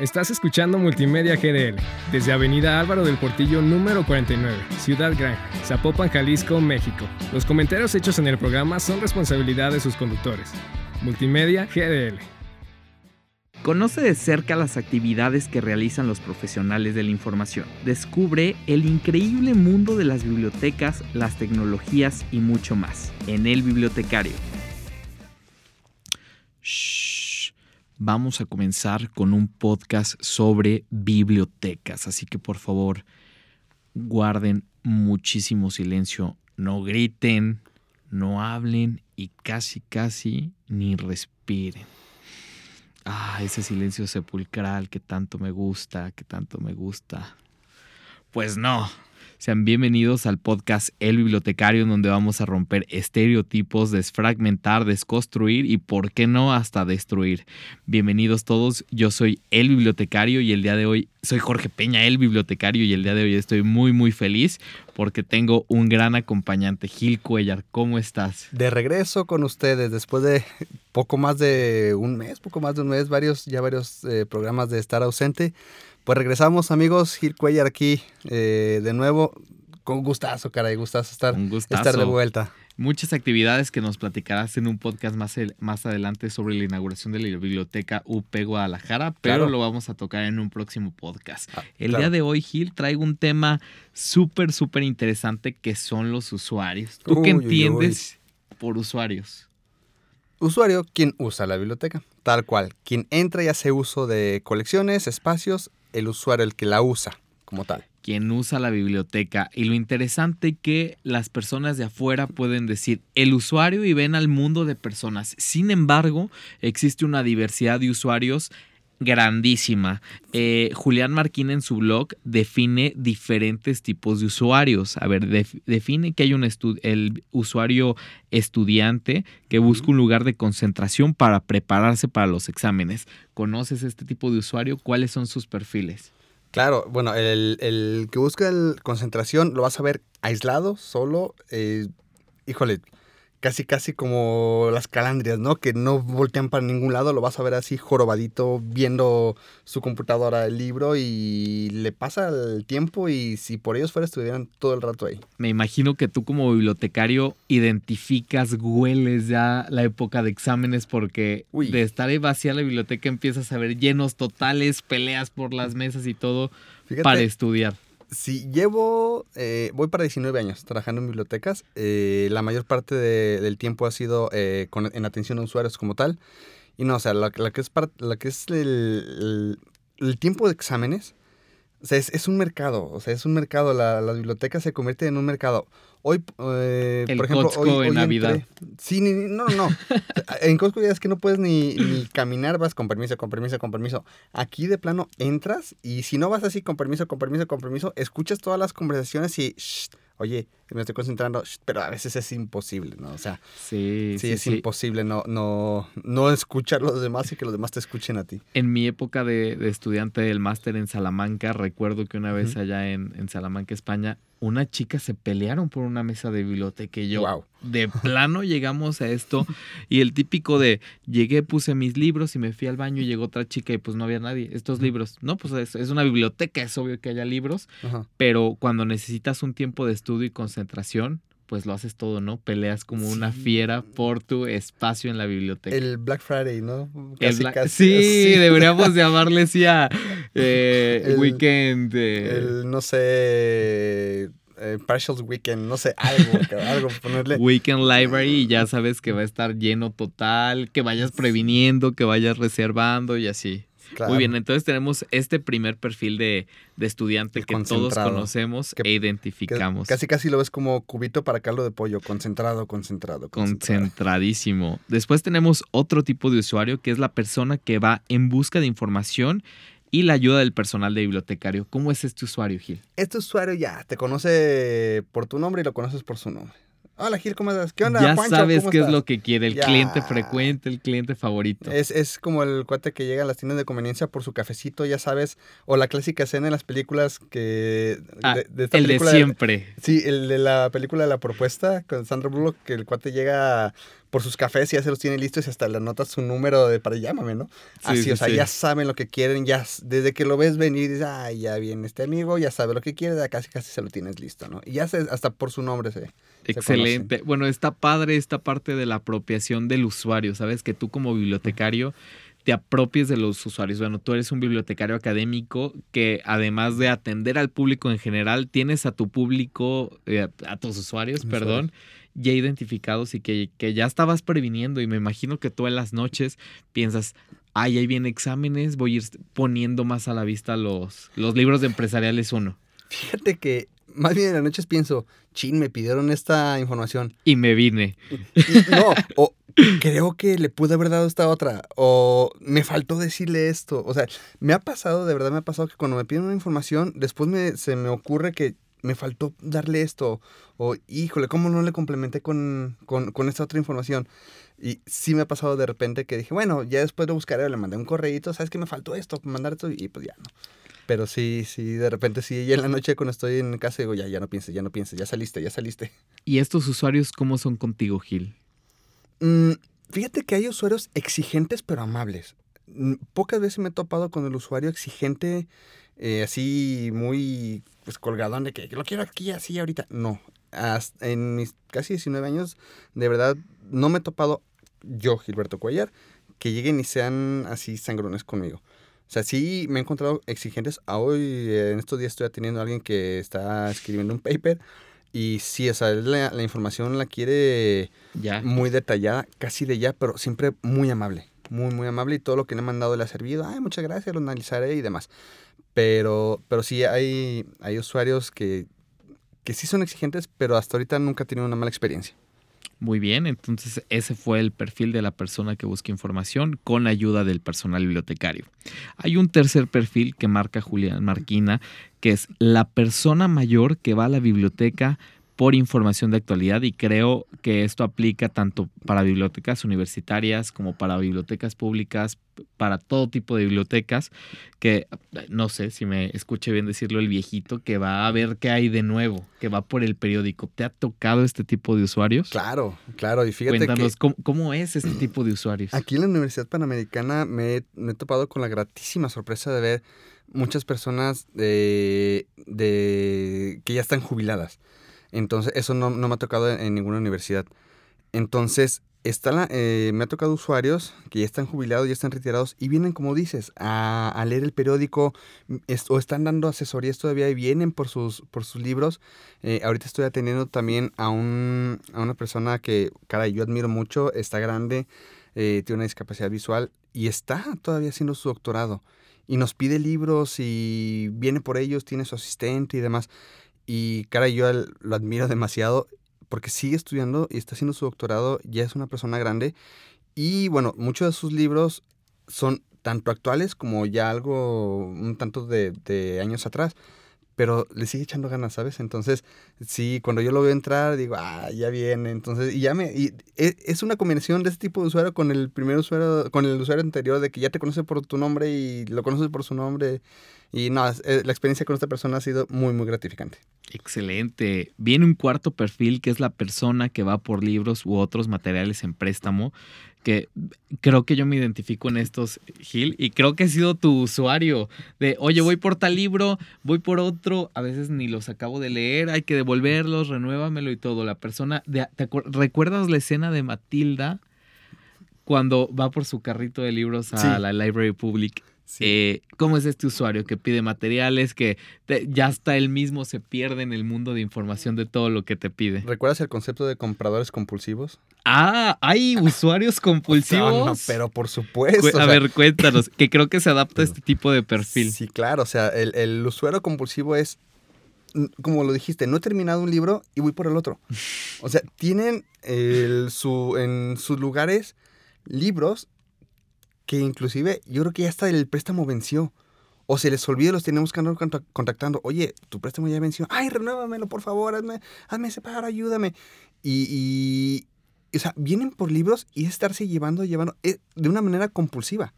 Estás escuchando Multimedia GDL desde Avenida Álvaro del Portillo número 49, Ciudad Gran, Zapopan, Jalisco, México. Los comentarios hechos en el programa son responsabilidad de sus conductores. Multimedia GDL. Conoce de cerca las actividades que realizan los profesionales de la información. Descubre el increíble mundo de las bibliotecas, las tecnologías y mucho más en El Bibliotecario. Shh. Vamos a comenzar con un podcast sobre bibliotecas, así que por favor guarden muchísimo silencio, no griten, no hablen y casi casi ni respiren. Ah, ese silencio sepulcral que tanto me gusta, que tanto me gusta. Pues no. Sean bienvenidos al podcast El Bibliotecario, en donde vamos a romper estereotipos, desfragmentar, desconstruir y, por qué no, hasta destruir. Bienvenidos todos, yo soy El Bibliotecario y el día de hoy soy Jorge Peña, El Bibliotecario, y el día de hoy estoy muy, muy feliz porque tengo un gran acompañante, Gil Cuellar. ¿Cómo estás? De regreso con ustedes después de poco más de un mes, poco más de un mes, varios, ya varios eh, programas de estar ausente. Pues regresamos, amigos. Gil Cuellar aquí eh, de nuevo. Con gustazo, caray, gustazo estar, Un gustazo. estar de vuelta. Muchas actividades que nos platicarás en un podcast más, el- más adelante sobre la inauguración de la biblioteca UP Guadalajara, pero Claro. lo vamos a tocar en un próximo podcast. Ah, El claro. día de hoy, Gil, traigo un tema súper, súper interesante que son los usuarios. ¿Tú qué Uy, uy, entiendes por usuarios? Usuario, quien usa la biblioteca. Tal cual. Quien entra y hace uso de colecciones, espacios, el usuario, el que la usa como tal. quien usa la biblioteca. Y lo interesante que las personas de afuera pueden decir el usuario y ven al mundo de personas. Sin embargo, existe una diversidad de usuarios grandísima. Eh, Julián Marquín en su blog define diferentes tipos de usuarios. A ver, def- define que hay un el usuario estudiante que busca un lugar de concentración para prepararse para los exámenes. ¿Conoces este tipo de usuario? ¿Cuáles son sus perfiles? Claro, bueno, el, el que busca el concentración lo vas a ver aislado, solo, eh, híjole, casi casi como las calandrias, ¿no? Que no voltean para ningún lado, lo vas a ver así jorobadito, viendo su computadora, el libro y le pasa el tiempo y si por ellos fuera estuvieran todo el rato ahí. Me imagino que tú como bibliotecario identificas, hueles ya la época de exámenes porque Uy. de estar ahí vacía la biblioteca empiezas a ver llenos totales, peleas por las mesas y todo Fíjate, para estudiar. Si llevo, eh, voy para 19 años trabajando en bibliotecas, eh, la mayor parte de- del tiempo ha sido eh, con- en atención a usuarios como tal. Y no, o sea, la, la que es, la que es el, el- tiempo de exámenes, o sea, es, es un mercado, o sea, es un mercado, la, la biblioteca se convierte en un mercado. Hoy, eh, El por ejemplo, Costco hoy, en Navidad. Sí, no, no, no. en Costco ya es que no puedes ni, ni caminar, vas con permiso, con permiso, con permiso. Aquí de plano entras y si no vas así con permiso, con permiso, con permiso, escuchas todas las conversaciones y, "Shh, oye, me estoy concentrando, shh", pero a veces es imposible, ¿no? O sea, Sí, sí, sí, es sí. imposible no, no, no escuchar a los demás y que los demás te escuchen a ti. En mi época de, de estudiante del máster en Salamanca, recuerdo que una vez allá en, en Salamanca, España, una chica se pelearon por una mesa de biblioteca y yo de plano llegamos a esto y el típico de llegué, puse mis libros y me fui al baño y llegó otra chica y pues no había nadie. Estos libros, no, pues es, es una biblioteca, es obvio que haya libros, Ajá. pero cuando necesitas un tiempo de estudio y concentración, pues lo haces todo, ¿no? Peleas como una Sí. fiera por tu espacio en la biblioteca. El Black Friday, ¿no? El Casi, Black- casi, sí, así. deberíamos llamarle así a eh, El- Weekend. eh, El, no sé, eh, Partials Weekend, no sé, algo, algo, ponerle. Weekend Library y ya sabes que va a estar lleno total, que vayas previniendo, que vayas reservando y así. Claro. Muy bien, entonces tenemos este primer perfil de, de estudiante El que todos conocemos Que- e Que identificamos. Casi casi lo ves como cubito para caldo de pollo, concentrado, concentrado, concentrado. Concentradísimo. Después tenemos otro tipo de usuario que es la persona que va en busca de información y la ayuda del personal de bibliotecario. ¿Cómo es este usuario, Gil? Este usuario ya te conoce por tu nombre y lo conoces por su nombre. Hola Gil, ¿cómo estás? ¿Qué onda? Ya sabes ¿cómo qué es lo que quiere, el Ya. cliente frecuente, el cliente favorito. Es, es como el cuate que llega a las tiendas de conveniencia por su cafecito, ya sabes, o la clásica escena en las películas que... Ah, de, de esta el de siempre. Sí, el de la película de La Propuesta con Sandra Bullock, que el cuate llega por sus cafés y ya se los tiene listos y hasta le anota su número de para llámame, ¿no? Así, sí, o sea, sí. ya saben lo que quieren, ya desde que lo ves venir, dices, ay, ya viene este amigo, ya sabe lo que quiere, ya casi casi se lo tienes listo, ¿no? Y ya se, hasta por su nombre se... Excelente. Bueno, está padre esta parte de la apropiación del usuario, ¿sabes? Que tú como bibliotecario te apropies de los usuarios. Bueno, tú eres un bibliotecario académico que además de atender al público en general, tienes a tu público, eh, a tus usuarios, Usuarios. perdón, ya identificados y que, que ya estabas previniendo. Y me imagino que tú en las noches piensas, ay, ahí vienen exámenes, voy a ir poniendo más a la vista los, los libros de empresariales uno. Fíjate que más bien en las noches pienso, chin, me pidieron esta información. Y me vine. No, o creo que le pude haber dado esta otra, o me faltó decirle esto. O sea, me ha pasado, de verdad me ha pasado que cuando me piden una información, después me, se me ocurre que me faltó darle esto, o híjole, ¿cómo no le complementé con, con, con esta otra información? Y sí me ha pasado de repente que dije, bueno, ya después de buscar, le mandé un correíto, ¿sabes que me faltó esto? Mandar esto, y pues ya no. Pero sí, sí, de repente sí, y en la noche cuando estoy en casa digo, ya, ya no pienses, ya no pienses, ya saliste, ya saliste. ¿Y estos usuarios cómo son contigo, Gil? Mm, fíjate que hay usuarios exigentes pero amables. Mm, Pocas veces me he topado con el usuario exigente, eh, así muy pues, colgadón de que, que lo quiero aquí, así ahorita. No. Hasta en mis casi 19 años, de verdad, no me he topado yo, Gilberto Cuellar, que lleguen y sean así sangrones conmigo. O sea, sí me he encontrado exigentes. A hoy, en estos días, estoy atendiendo a alguien que está escribiendo un paper. Y sí, o sea, la, la información la quiere Ya. muy detallada, casi de ya, pero siempre muy amable. Muy, muy amable y todo lo que le he mandado le ha servido. Ay, muchas gracias, lo analizaré y demás. Pero, pero sí hay, hay usuarios que, que sí son exigentes, pero hasta ahorita nunca he tenido una mala experiencia. Muy bien, entonces ese fue el perfil de la persona que busca información con ayuda del personal bibliotecario. Hay un tercer perfil que marca Julián Marquina, que es la persona mayor que va a la biblioteca por información de actualidad y creo que esto aplica tanto para bibliotecas universitarias como para bibliotecas públicas, para todo tipo de bibliotecas, que no sé si me escuche bien decirlo el viejito, que va a ver qué hay de nuevo, que va por el periódico. ¿Te ha tocado este tipo de usuarios? Claro, claro. Y fíjate Cuéntanos, que ¿cómo, cómo es este tipo de usuarios? aquí en la Universidad Panamericana me, he- me he topado con la gratísima sorpresa de ver muchas personas de, de que ya están jubiladas. Entonces, eso no, no me ha tocado en, en ninguna universidad. Entonces, está la- eh, me ha tocado usuarios que ya están jubilados, ya están retirados y vienen, como dices, a, a leer el periódico m- es- o están dando asesorías todavía y vienen por sus, por sus libros. Eh, ahorita estoy atendiendo también a, un, a una persona que, cara, yo admiro mucho, está grande, eh, tiene una discapacidad visual y está todavía haciendo su doctorado. Y nos pide libros y viene por ellos, tiene su asistente y demás. Y cara, yo lo admiro demasiado porque sigue estudiando y está haciendo su doctorado, ya es una persona grande. Y bueno, muchos de sus libros son tanto actuales como ya algo un tanto de, de años atrás. Pero le sigue echando ganas, ¿sabes? Entonces, sí, cuando yo lo veo entrar, digo, ah, ya viene. Entonces, y ya me. Y e- es una combinación de este tipo de usuario con el primer usuario, con el usuario anterior, de que ya te conoce por tu nombre y lo conoces por su nombre. Y no, eh, la experiencia con esta persona ha sido muy, muy gratificante. Excelente. Viene un cuarto perfil que es la persona que va por libros u otros materiales en préstamo, que creo que yo me identifico en estos, Gil, y creo que he sido tu usuario de, oye, voy por tal libro, voy por otro, a veces ni los acabo de leer, hay que devolverlos, renuévamelo y todo. La persona, de- ¿te ¿recuerdas la escena de Matilda cuando va por su carrito de libros a Sí. la Library Public? Eh, ¿Cómo es este usuario que pide materiales, que te- ya hasta él mismo se pierde en el mundo de información de todo lo que te pide? ¿Recuerdas el concepto de compradores compulsivos? Ah, hay usuarios compulsivos. No, no, pero por supuesto. Cu- o a sea, ver, cuéntanos, que creo que se adapta a este tipo de perfil. Sí, claro. O sea, el, el usuario compulsivo es, como lo dijiste, no he terminado un libro y voy por el otro. O sea, tienen el- su, en sus lugares libros que inclusive yo creo que ya hasta el préstamo venció. O se les olvida, los tenemos que andar conta- contactando. Oye, tu préstamo ya venció. Ay, renuévamelo, por favor, hazme, hazme ese paro, ayúdame. Y, y- o sea, vienen por libros y es estarse llevando, llevando, eh, de una manera compulsiva.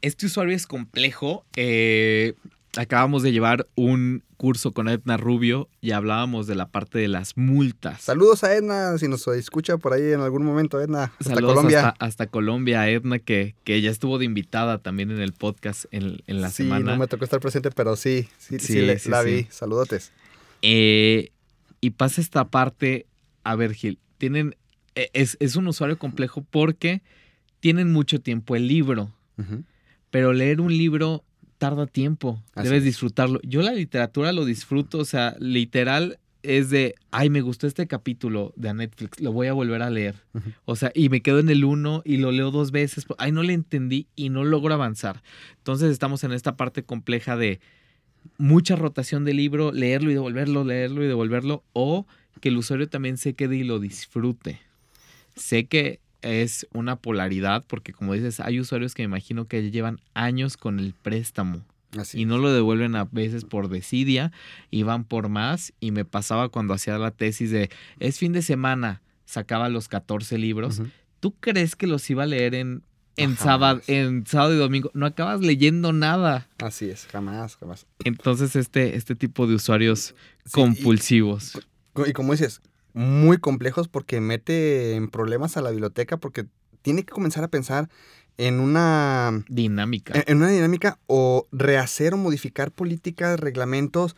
Este usuario es complejo. eh, acabamos de llevar un curso con Edna Rubio y hablábamos de la parte de las multas. Saludos a Edna, si nos escucha por ahí en algún momento, Edna. Hasta Saludos Colombia. Hasta, hasta Colombia, Edna, que, que ya estuvo de invitada también en el podcast en, en la sí, semana. no me tocó estar presente, pero sí, sí, sí, Sí, le- sí, la sí. vi. Saludotes. Eh, y pasa esta parte, a ver, Gil, tienen, eh, es, es un usuario complejo porque tienen mucho tiempo el libro, pero leer un libro tarda tiempo, Así debes es. disfrutarlo. Yo la literatura lo disfruto, o sea, literal es de, ay, me gustó este capítulo de Netflix, lo voy a volver a leer. O sea, y me quedo en el uno y lo leo dos veces, ay, no le entendí y no logro avanzar. Entonces estamos en esta parte compleja de mucha rotación de libro, leerlo y devolverlo, leerlo y devolverlo, o que el usuario también se quede y lo disfrute. Sé que es una polaridad, porque como dices, hay usuarios que me imagino que llevan años con el préstamo Así y no lo devuelven a veces por desidia y van por más. Y me pasaba cuando hacía la tesis de es fin de semana, sacaba los 14 libros. ¿Tú crees que los iba a leer en, en, Jamás. sábado, en sábado y domingo? No acabas leyendo nada. Así es, jamás, jamás. Entonces, este, este tipo de usuarios Sí, compulsivos. Y, y como dices, muy complejos porque mete en problemas a la biblioteca porque tiene que comenzar a pensar en una, dinámica. en, en una dinámica o rehacer o modificar políticas, reglamentos,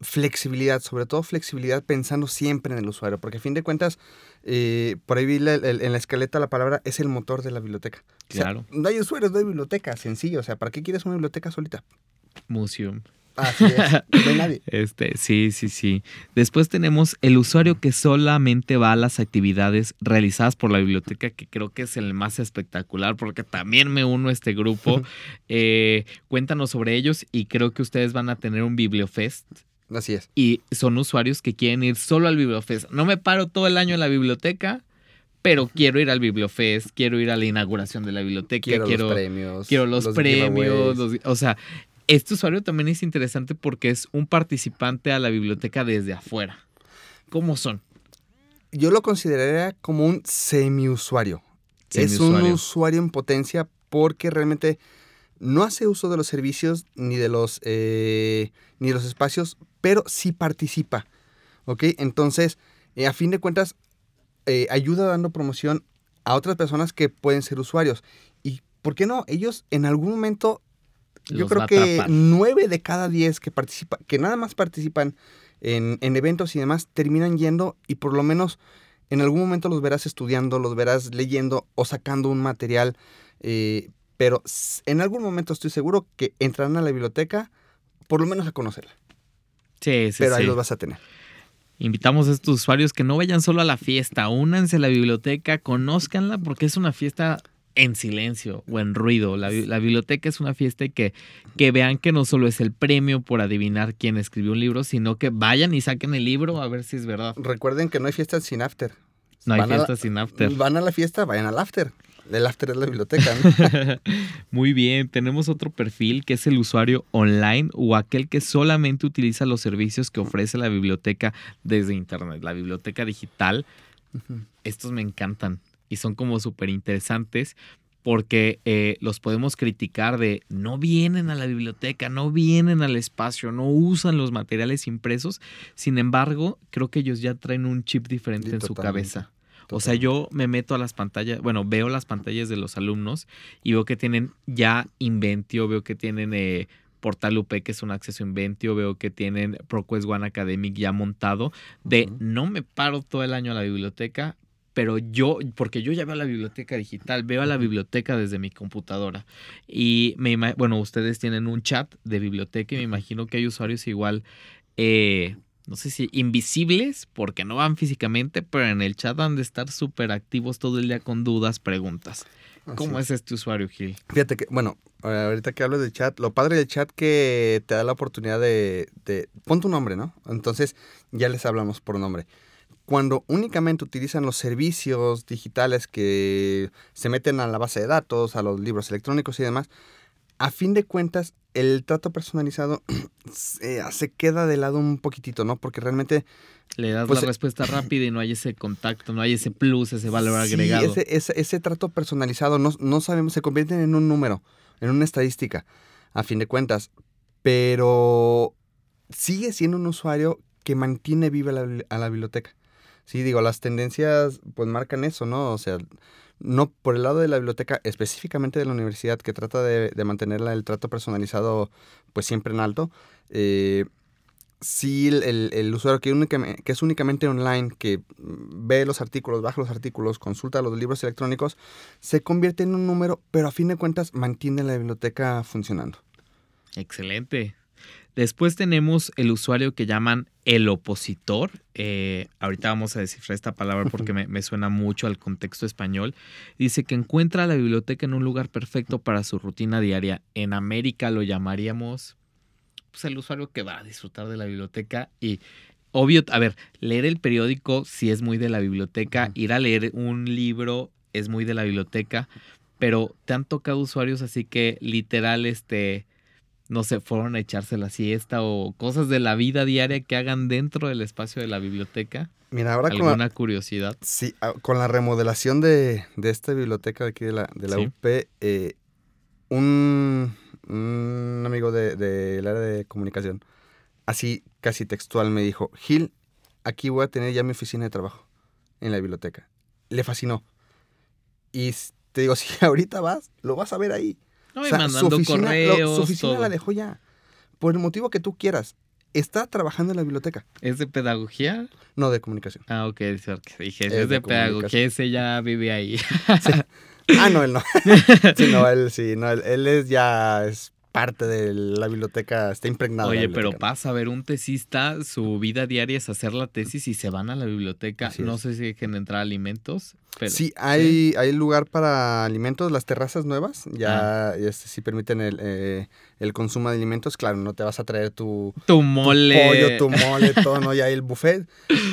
flexibilidad, sobre todo flexibilidad pensando siempre en el usuario, porque a fin de cuentas, eh, por ahí vi la- el- en la escaleta la palabra es el motor de la biblioteca. O sea, Claro. no hay usuarios, no hay biblioteca, sencillo. O sea, ¿para qué quieres una biblioteca solita? Museum. Así es, no hay nadie. Este, sí, sí, sí. Después tenemos el usuario que solamente va a las actividades realizadas por la biblioteca, que creo que es el más espectacular, porque también me uno a este grupo. Eh, cuéntanos sobre ellos y creo que ustedes van a tener un Bibliofest. Así es. Y son usuarios que quieren ir solo al Bibliofest. No me paro todo el año en la biblioteca, pero quiero ir al Bibliofest, quiero ir a la inauguración de la biblioteca, Quiero, quiero, los premios. quiero los, premios. los- o sea, este usuario también es interesante porque es un participante a la biblioteca desde afuera. ¿Cómo son? Yo lo consideraría como un semi-usuario. Es un usuario en potencia porque realmente no hace uso de los servicios ni de los, eh, ni de los espacios, pero sí participa. ¿Ok? Entonces, eh, a fin de cuentas, eh, ayuda dando promoción a otras personas que pueden ser usuarios. ¿Y por qué no? Ellos en algún momento, yo creo que nueve de cada diez que participan, que nada más participan en, en eventos y demás, terminan yendo y por lo menos en algún momento los verás estudiando, los verás leyendo o sacando un material. eh, pero en algún momento estoy seguro que entrarán a la biblioteca, por lo menos a conocerla. Sí, sí, pero ahí sí. los vas a tener. Invitamos a estos usuarios que no vayan solo a la fiesta, únanse a la biblioteca, conózcanla porque es una fiesta en silencio o en ruido. La, la biblioteca es una fiesta y que, que vean que no solo es el premio por adivinar quién escribió un libro, sino que vayan y saquen el libro a ver si es verdad. Recuerden que no hay fiestas sin after. No hay Van la- fiesta sin after. Van a la fiesta, vayan al after. El after es la biblioteca. ¿no? Muy bien, tenemos otro perfil que es el usuario online o aquel que solamente utiliza los servicios que ofrece la biblioteca desde internet, la biblioteca digital. Estos me encantan y son como súper interesantes porque eh, los podemos criticar de no vienen a la biblioteca, no vienen al espacio, no usan los materiales impresos. Sin embargo, creo que ellos ya traen un chip diferente en su totalmente. cabeza. O sea, yo me meto a las pantallas, bueno, veo las pantallas de los alumnos y veo que tienen ya Inventio, veo que tienen eh, Portal UP, que es un acceso Inventio, veo que tienen ProQuest One Academic ya montado, de no me paro todo el año a la biblioteca, pero yo, porque yo ya veo la biblioteca digital, veo a la biblioteca desde mi computadora. Y me bueno, ustedes tienen un chat de biblioteca y me imagino que hay usuarios igual, eh, no sé si invisibles, porque no van físicamente, pero en el chat han de estar súper activos todo el día con dudas, preguntas. ¿Cómo Así es este usuario, Gil? Fíjate que, bueno, ahorita que hablo del chat, lo padre del chat que te da la oportunidad de, de pon tu nombre, ¿no? Entonces ya les hablamos por nombre. Cuando únicamente utilizan los servicios digitales que se meten a la base de datos, a los libros electrónicos y demás, a fin de cuentas, el trato personalizado se, se queda de lado un poquitito, ¿no? Porque realmente Le das Pues, la eh, respuesta rápida y no hay ese contacto, no hay ese plus, ese valor Sí, agregado. Ese, ese, ese trato personalizado, no, no sabemos, se convierte en un número, en una estadística, a fin de cuentas. Pero sigue siendo un usuario que mantiene viva la, a la biblioteca. Sí, digo, las tendencias pues marcan eso, ¿no? O sea, no por el lado de la biblioteca, específicamente de la universidad, que trata de, mantenerla el trato personalizado pues siempre en alto. eh, sí, el, el- usuario que, que es únicamente online, que ve los artículos, baja los artículos, consulta los libros electrónicos, se convierte en un número, pero a fin de cuentas mantiene la biblioteca funcionando. Excelente. Después tenemos el usuario que llaman el opositor. Eh, ahorita vamos a descifrar esta palabra porque me, me suena mucho al contexto español. Dice que encuentra la biblioteca en un lugar perfecto para su rutina diaria. En América lo llamaríamos pues, el usuario que va a disfrutar de la biblioteca y obvio, a ver, leer el periódico sí es muy de la biblioteca, ir a leer un libro es muy de la biblioteca, pero te han tocado usuarios así que literal, este, no sé, fueron a echarse la siesta o cosas de la vida diaria que hagan dentro del espacio de la biblioteca. Mira, ahora con la, ¿Alguna curiosidad? sí, ah, con la remodelación de, de esta biblioteca de aquí de la, de la Sí. UP, eh, un, un amigo de- del área de comunicación, así casi textual, me dijo, Gil, aquí voy a tener ya mi oficina de trabajo en la biblioteca. Le fascinó. Y te digo, si ahorita vas, lo vas a ver ahí. No, O y sea, mandando lo- correos, su oficina todo. la dejó ya. Por el motivo que tú quieras. Está trabajando en la biblioteca. ¿Es de pedagogía? No de comunicación. Ah, ok, porque dije, Es es, de de pedagogía, ese ya vive ahí. Ah, no, él no. sí, no, él sí. No, él, él es ya es parte de la biblioteca. Está la Oye, pero pasa a ver, un tesista, su vida diaria es hacer la tesis y se van a la biblioteca. Así No es. sé si dejen entrar alimentos, pero Sí, hay, hay lugar para alimentos, las terrazas nuevas, ya Ah. este, sí permiten el, eh, el consumo de alimentos. Claro, no te vas a traer tu, tu tu mole. pollo, tu mole, todo, no, ya hay el buffet,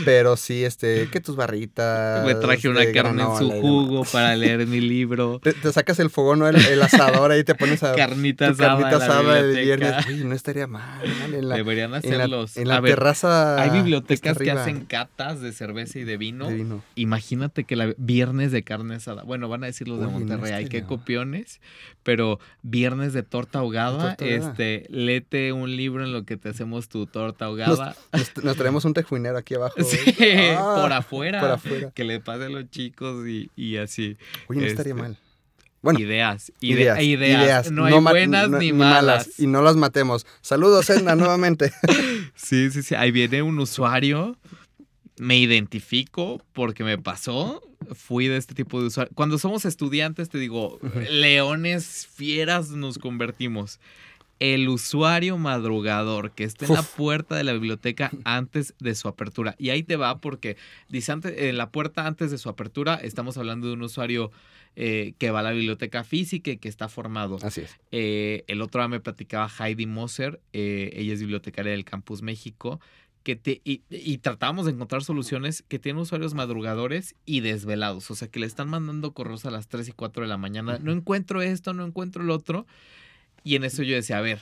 pero sí, este, que tus barritas. Me traje una carne en su jugo para leer mi libro. Te, te sacas el fogón, ¿no? el, el asador ahí te pones a Carnita tu asada. carnita asada el viernes. Oye, no estaría mal. En la, Deberían en la- hacerlos. en la a ver, terraza. hay bibliotecas que hacen catas de cerveza y de vino. de vino. Imagínate que la viernes de carne asada. Bueno, van a decir los de Oye, no Monterrey, hay que copiones, pero viernes de torta ahogada. Este, lete un libro en lo que te hacemos tu torta ahogada. Nos, nos traemos un tejuinero aquí abajo. Sí, Ah, por afuera. Por afuera. Que le pase a los chicos y, y así. Oye, no estaría Este, mal. Bueno, ideas, ide- ideas, ideas, No hay buenas no- ni malas. Y no las matemos. Saludos, Edna, nuevamente. Sí, sí, sí. Ahí viene un usuario. Me identifico porque me pasó. Fui de este tipo de usuario. Cuando somos estudiantes, te digo, leones fieras nos convertimos. El usuario madrugador que está en la puerta de la biblioteca antes de su apertura. Y ahí te va porque dice antes, en la puerta antes de su apertura estamos hablando de un usuario eh, que va a la biblioteca física y que está formado. Así es. Eh, el otro día me platicaba Heidi Moser, eh, ella es bibliotecaria del Campus México, que te, y, y tratábamos de encontrar soluciones que tienen usuarios madrugadores y desvelados, o sea, que le están mandando correos a las 3 y 4 de la mañana, no encuentro esto, no encuentro el otro, y en eso yo decía, a ver,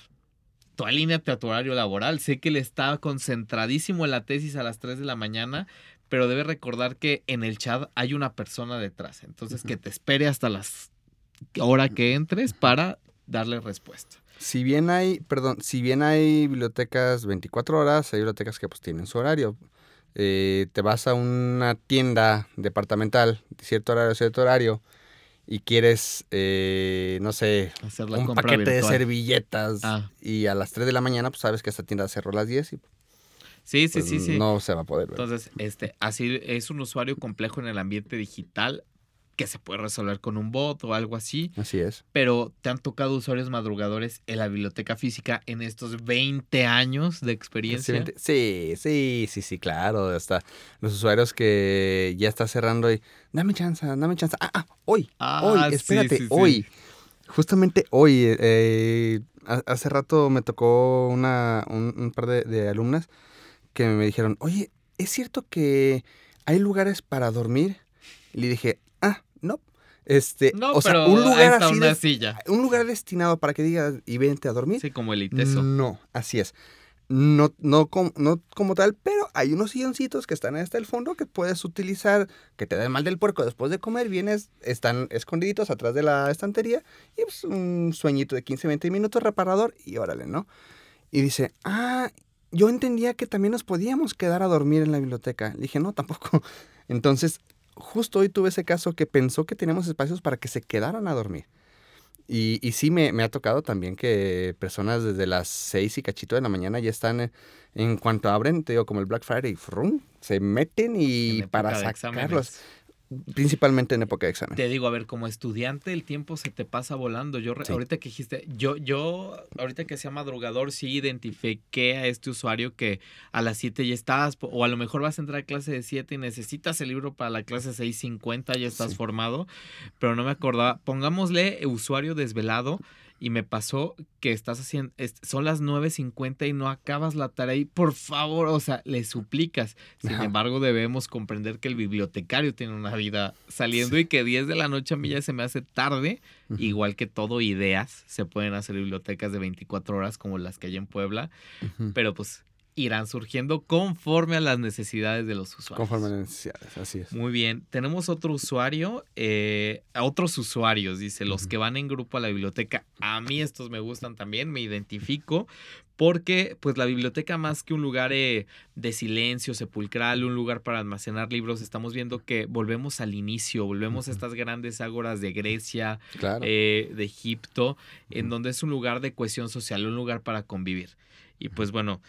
tú alíneate a tu horario laboral, sé que le está concentradísimo en la tesis a las 3 de la mañana, pero debe recordar que en el chat hay una persona detrás, entonces que te espere hasta las hora que entres para darle respuesta. Si bien hay, perdón, si bien hay bibliotecas 24 horas, hay bibliotecas que pues tienen su horario. Eh, te vas a una tienda departamental, cierto horario, cierto horario, y quieres, eh, no sé, Hacer la un paquete de servilletas Ah. y a las 3 de la mañana, pues sabes que esta tienda cerró a las 10 y Sí, sí, pues, sí, sí. no se va a poder ver. Entonces, este, así es un usuario complejo en el ambiente digital que se puede resolver con un bot o algo así, Así es. pero te han tocado usuarios madrugadores en la biblioteca física en estos 20 años de experiencia. Sí, sí, sí, sí, claro. Hasta los usuarios que ya está cerrando y dame chance, dame chance. Ah, ah, hoy, Ah, hoy, espérate, sí, sí. hoy. Justamente hoy, eh, ha- hace rato me tocó una, un, un par de, de alumnas que me dijeron, oye, ¿es cierto que hay lugares para dormir? Y le dije, no. Este, No, o sea, un lugar así una silla. un lugar destinado para que digas y vente a dormir. Sí, como el ITESO. No, así es. No, no, com- no como tal, pero hay unos silloncitos que están hasta el fondo que puedes utilizar, que te den mal del puerco después de comer, vienes, están escondiditos atrás de la estantería y pues un sueñito de 15, 20 minutos reparador y órale, ¿no? Y dice, ah, yo entendía que también nos podíamos quedar a dormir en la biblioteca. Le dije, no, tampoco. Entonces, justo hoy tuve ese caso que pensó que teníamos espacios para que se quedaran a dormir. Y, y sí me, me ha tocado también que personas desde las 6 y cachito de la mañana ya están, eh, en cuanto abren, te digo, como el Black Friday, frum, se meten y para sacarlos. Principalmente en época de examen. Te digo, a ver, como estudiante el tiempo se te pasa volando. Yo Sí. ahorita que dijiste, yo, yo, ahorita que sea madrugador, sí identifiqué a este usuario que a las 7 ya estás, o a lo mejor vas a entrar a clase de 7 y necesitas el libro para la clase 6.50, ya estás Sí. formado, pero no me acordaba. Pongámosle usuario desvelado. Y me pasó que estás haciendo, son las 9.50 y no acabas la tarea y por favor, o sea, le suplicas. Sin Ajá. embargo, debemos comprender que el bibliotecario tiene una vida saliendo y que 10 de la noche a mí ya se me hace tarde. Igual que todo, ideas, se pueden hacer bibliotecas de 24 horas como las que hay en Puebla, pero pues irán surgiendo conforme a las necesidades de los usuarios. Conforme a las necesidades, así es. Muy bien, tenemos otro usuario, eh, otros usuarios, dice, los que van en grupo a la biblioteca. A mí estos me gustan también, me identifico, porque pues la biblioteca más que un lugar eh, de silencio sepulcral, un lugar para almacenar libros, estamos viendo que volvemos al inicio, volvemos a estas grandes ágoras de Grecia, Claro. eh, de Egipto, en donde es un lugar de cohesión social, un lugar para convivir. Y pues bueno,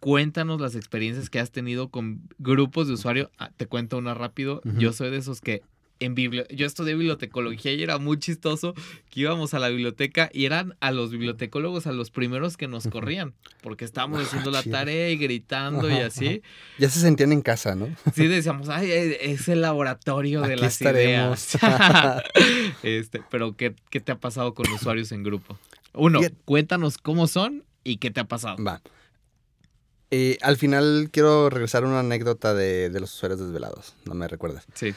cuéntanos las experiencias que has tenido con grupos de usuarios. Ah, te cuento una rápido. Yo soy de esos que en bibli- yo estudié bibliotecología y era muy chistoso que íbamos a la biblioteca y eran a los bibliotecólogos a los primeros que nos corrían porque estábamos Ah, haciendo la chido. tarea y gritando y Ajá, así. Ya se sentían en casa, ¿no? Sí decíamos, ay, es el laboratorio de Aquí las estaremos. ideas. este, pero ¿qué, ¿qué te ha pasado con usuarios en grupo? Uno, cuéntanos cómo son y qué te ha pasado. Va. Eh, al final quiero regresar a una anécdota de, de los usuarios desvelados, no me recuerdas. Sí.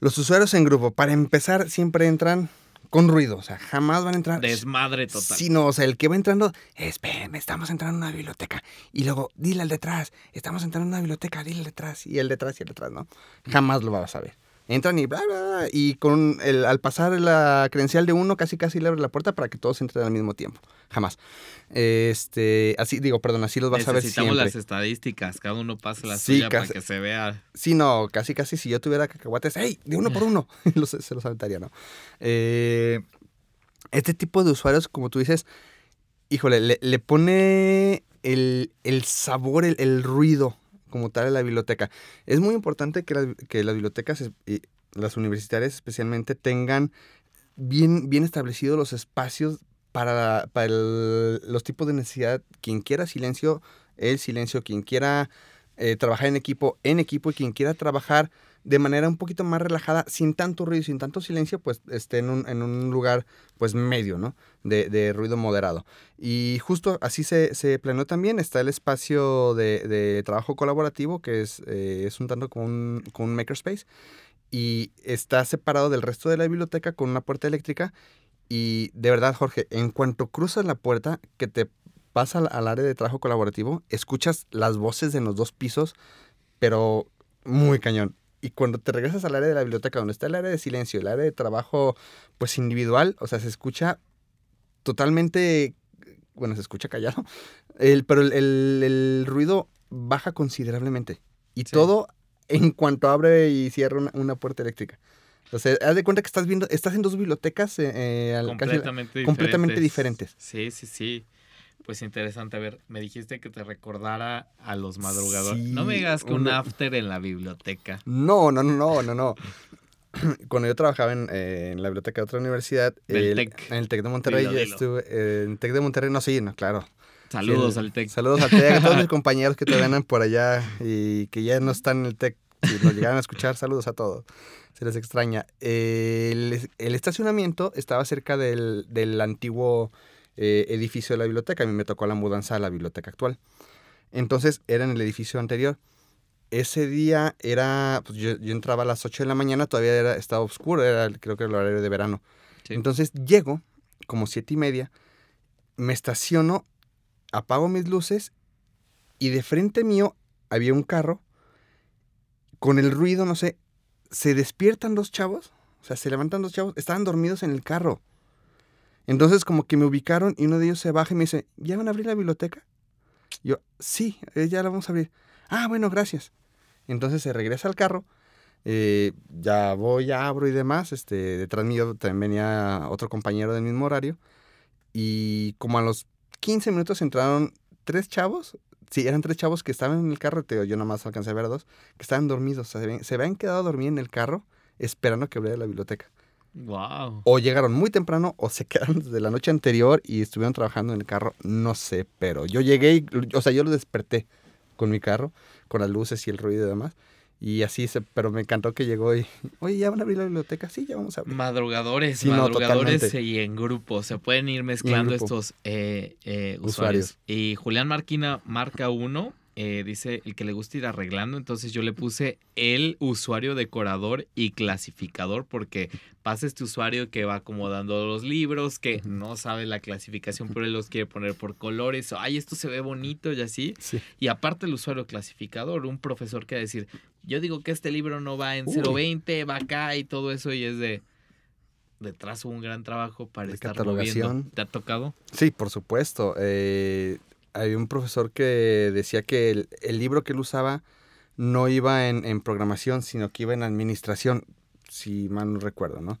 Los usuarios en grupo, para empezar, siempre entran con ruido, o sea, jamás van a entrar... Desmadre total. Sí, no, o sea, el que va entrando, espérenme, estamos entrando a una biblioteca. Y luego, dile al detrás, estamos entrando a una biblioteca, dile al detrás. Y el detrás y el detrás, ¿no? Jamás lo vas a ver. Entran y bla, bla, bla, y con el, al pasar la credencial de uno, casi casi le abre la puerta para que todos entren al mismo tiempo. Jamás. Este, así, digo, perdón, así los vas a ver Necesitamos siempre. las estadísticas, cada uno pasa la Sí, suya casi- para que se vea. Sí, no, casi casi si yo tuviera cacahuates, ¡hey! De uno por uno. Los- se los aventaría, ¿no? Eh, este tipo de usuarios, como tú dices, híjole, le, le pone el, el sabor, el, el ruido como tal a la biblioteca. Es muy importante que, las- que las bibliotecas, y las universitarias especialmente, tengan bien, bien establecidos los espacios para, para los tipos de necesidad. Quien quiera silencio, el silencio. Quien quiera eh, trabajar en equipo, en equipo. Y quien quiera trabajar de manera un poquito más relajada, sin tanto ruido, sin tanto silencio, pues esté en un, en un lugar pues medio, ¿no? De, de ruido moderado. Y justo así se, se planeó también. Está el espacio de, de trabajo colaborativo, que es, eh, es un tanto como un, como un makerspace. Y está separado del resto de la biblioteca con una puerta eléctrica. Y de verdad, Jorge, en cuanto cruzas la puerta que te pasa al, área de trabajo colaborativo, escuchas las voces en los dos pisos, pero muy cañón. Y cuando te regresas al área de la biblioteca, donde está el área de silencio, el área de trabajo, pues individual, o sea, se escucha totalmente, bueno, se escucha callado, el, pero el, el- el ruido baja considerablemente. Y Sí. todo en cuanto abre y cierra una, una puerta eléctrica. O sea, haz de cuenta que estás viendo, estás en dos bibliotecas eh, eh, casi- completamente, completamente diferentes. Sí, sí, sí. Pues interesante. A ver, me dijiste que te recordara a los madrugadores. no me digas que un after en la biblioteca. No, no, no, no, no, no. Cuando yo trabajaba en, eh, en la biblioteca de otra universidad, el- TEC. en el TEC de Monterrey, Dilo, yo estuve eh, en el TEC de Monterrey, no, sí, no, claro. Saludos Sí, el- al TEC. Saludos al TEC, a todos mis compañeros que te ven por allá y que ya no están en el TEC. Si lo llegaron a escuchar, saludos a todos. Se les extraña. El, el estacionamiento estaba cerca del, del antiguo eh, edificio de la biblioteca. A mí me tocó la mudanza a la biblioteca actual. Entonces, era en el edificio anterior. ese día era, pues yo, yo entraba a las 8 de la mañana, todavía era, estaba oscuro, era creo que el horario de verano. Sí. Entonces llego, como siete y media, me estaciono, apago mis luces y de frente mío había un carro con el ruido, no sé, se despiertan dos chavos, o sea, se levantan dos chavos, estaban dormidos en el carro. Entonces como que me ubicaron y uno de ellos se baja y me dice, ¿ya van a abrir la biblioteca? Yo, sí, eh, ya la vamos a abrir. Ah, bueno, gracias. Entonces se regresa al carro, eh, ya voy, ya abro y demás. Este, detrás mío también venía otro compañero del mismo horario. Y como a los 15 minutos entraron tres chavos. Sí, eran tres chavos que estaban en el carro. te yo nada más alcancé a ver a dos. Que estaban dormidos. Se habían, se habían quedado a dormir en el carro esperando que abriera la biblioteca. Wow. O llegaron muy temprano o se quedaron desde la noche anterior y estuvieron trabajando en el carro. No sé, pero yo llegué y, o sea, yo lo desperté con mi carro, con las luces y el ruido y demás. Y así, se, pero me encantó que llegó y, oye, ¿ya van a abrir la biblioteca? Sí, ya vamos a abrir. Madrugadores, Sí, no, madrugadores totalmente. y en grupo. Se pueden ir mezclando estos eh, eh, usuarios. Usuarios. Y Julián Marquina marca uno. Eh, dice el que le gusta ir arreglando. Entonces yo le puse el usuario decorador y clasificador porque pasa este usuario que va acomodando los libros, que no sabe la clasificación, pero él los quiere poner por colores. Ay, esto se ve bonito y así. Sí. Y aparte el usuario clasificador, un profesor que va a decir, yo digo que este libro no va en Uy. 020, va acá y todo eso y es de... Detrás hubo un gran trabajo para De estar catalogación. moviendo. ¿Te ha tocado? Sí, por supuesto. Eh, había un profesor que decía que el, el libro que él usaba no iba en, en programación, sino que iba en administración, si mal no recuerdo, ¿no?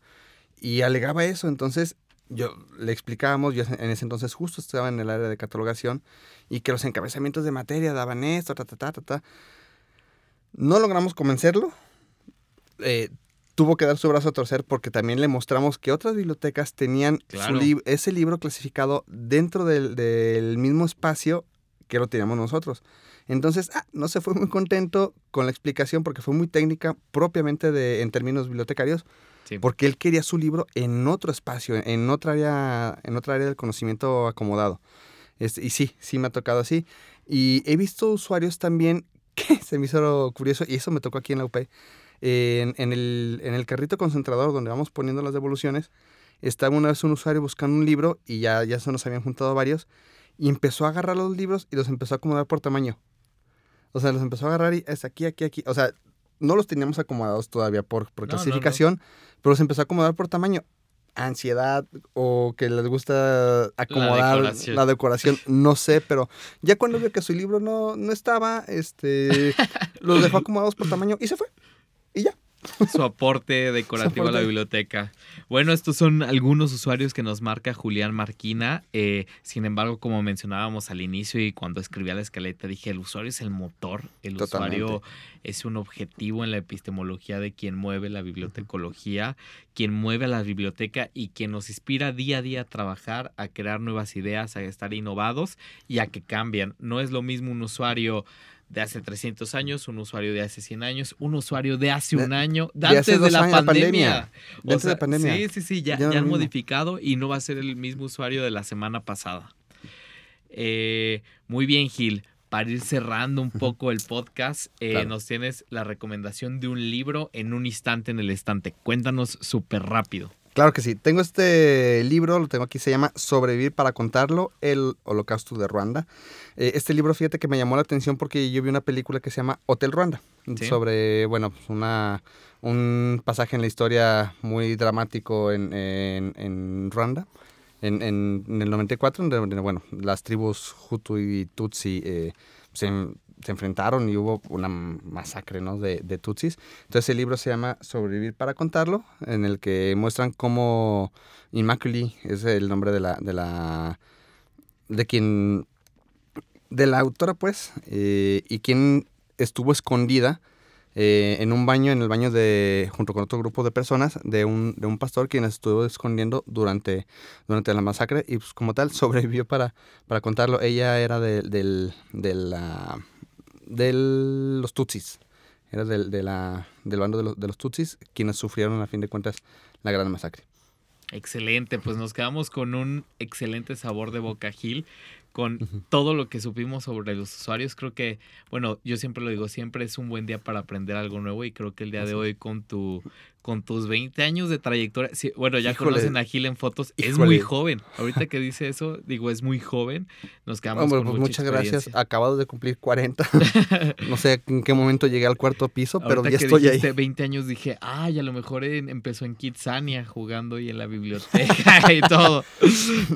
Y alegaba eso, entonces yo le explicábamos, yo en ese entonces justo estaba en el área de catalogación, y que los encabezamientos de materia daban esto, ta, ta, ta, ta, ta. No logramos convencerlo. Eh, tuvo que dar su brazo a torcer porque también le mostramos que otras bibliotecas tenían su Claro. lib- ese libro clasificado dentro del, del mismo espacio que lo teníamos nosotros. Entonces, ah, no se fue muy contento con la explicación porque fue muy técnica propiamente de, en términos bibliotecarios, Sí. porque él quería su libro en otro espacio, en otra área, en otra área del conocimiento acomodado. Este, y sí, sí me ha tocado así. Y he visto usuarios también que se me hizo curioso, y eso me tocó aquí en la UP. En, en el, en el carrito concentrador donde vamos poniendo las devoluciones, estaba una vez un usuario buscando un libro y ya, ya se nos habían juntado varios, y empezó a agarrar los libros y los empezó a acomodar por tamaño. O sea, los empezó a agarrar y es aquí, aquí, aquí. O sea, no los teníamos acomodados todavía por, por No, no, no. clasificación, pero los empezó a acomodar por tamaño. Ansiedad o que les gusta acomodar la decoración. decoración, no sé, pero ya cuando vio que su libro no, no estaba, este, los dejó acomodados por tamaño y se fue. Y ya. su aporte decorativo a la biblioteca. Bueno, estos son algunos usuarios que nos marca Julián Marquina. Eh, sin embargo, como mencionábamos al inicio y cuando escribía la escaleta, dije, el usuario es el motor, el Totalmente. usuario es un objetivo en la epistemología de quien mueve la bibliotecología, quien mueve a la biblioteca y quien nos inspira día a día a trabajar, a crear nuevas ideas, a estar innovados y a que cambien. No es lo mismo un usuario de hace 300 años, un usuario de hace 100 años, un usuario de hace De- un año, de, antes de la pandemia. pandemia. De O antes de la pandemia. Sí, sí, sí, ya, Ya han modificado y no va a ser el mismo usuario de la semana pasada. Eh, muy bien, Gil. Para ir cerrando un poco el podcast, eh, Claro. nos tienes la recomendación de un libro en un instante en el estante. Cuéntanos súper rápido. Claro que sí. Tengo este libro, lo tengo aquí, se llama Sobrevivir para contarlo, el holocausto de Ruanda. Eh, este libro, fíjate que me llamó la atención porque yo vi una película que se llama Hotel Ruanda, Sí. sobre, bueno, pues una, un pasaje en la historia muy dramático en, en- en Ruanda, en, en- en el 94, donde, bueno, las tribus Hutu y Tutsi eh, se, se enfrentaron y hubo una masacre, ¿no?, de, de Tutsis. Entonces el libro se llama Sobrevivir para contarlo, en el que muestran cómo Immaculée es el nombre de la, de la, de quien, de la autora, pues, eh, y quien estuvo escondida eh, en un baño, en el baño de, junto con otro grupo de personas, de un, de un pastor quien estuvo escondiendo durante, durante la masacre y pues como tal sobrevivió para, para contarlo. Ella era de, del, de la, de los Tutsis, era del, de la, del bando de los, de los Tutsis, quienes sufrieron a fin de cuentas la gran masacre. Excelente, pues nos quedamos con un excelente sabor de Boca Gil con todo lo que supimos sobre los usuarios. Creo que, bueno, yo siempre lo digo, siempre es un buen día para aprender algo nuevo y creo que el día de hoy con tu con tus 20 años de trayectoria, bueno, ya conocen a Gil en fotos, es muy joven. Ahorita que dice eso, digo, es muy joven. Nos quedamos con pues muchas gracias. Acabado de cumplir 40. no sé en qué momento llegué al cuarto piso, pero ya que estoy ahí. 20 años dije, ay, a lo mejor empezó en Kidsania jugando y en la biblioteca y todo.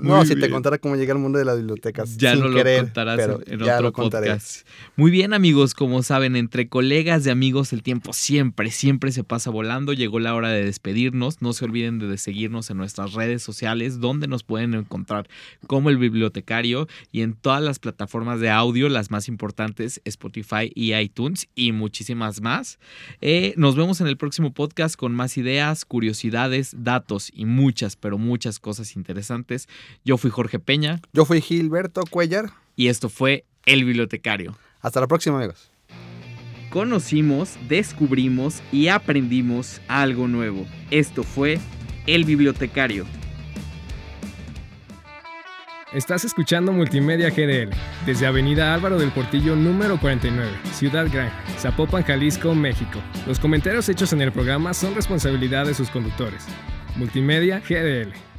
no, si te contara cómo llegué al mundo de las bibliotecas. Ya no lo contarás en, otro podcast. Muy bien, amigos, como saben, entre colegas y amigos el tiempo siempre, siempre se pasa volando. Llegó la hora de despedirnos. No se olviden de seguirnos en nuestras redes sociales, donde nos pueden encontrar como el bibliotecario y en todas las plataformas de audio, las más importantes, Spotify y iTunes y muchísimas más. Eh, nos vemos en el próximo podcast con más ideas, curiosidades, datos y muchas, pero muchas cosas interesantes. Yo fui Jorge Peña. Yo fui Gilberto Cuellar. Y esto fue El Bibliotecario. Hasta la próxima, amigos conocimos, descubrimos y aprendimos algo nuevo. Esto fue El Bibliotecario. Estás escuchando Multimedia GDL desde Avenida Álvaro del Portillo número 49, Ciudad Gran, Zapopan, Jalisco, México. Los comentarios hechos en el programa son responsabilidad de sus conductores. Multimedia GDL.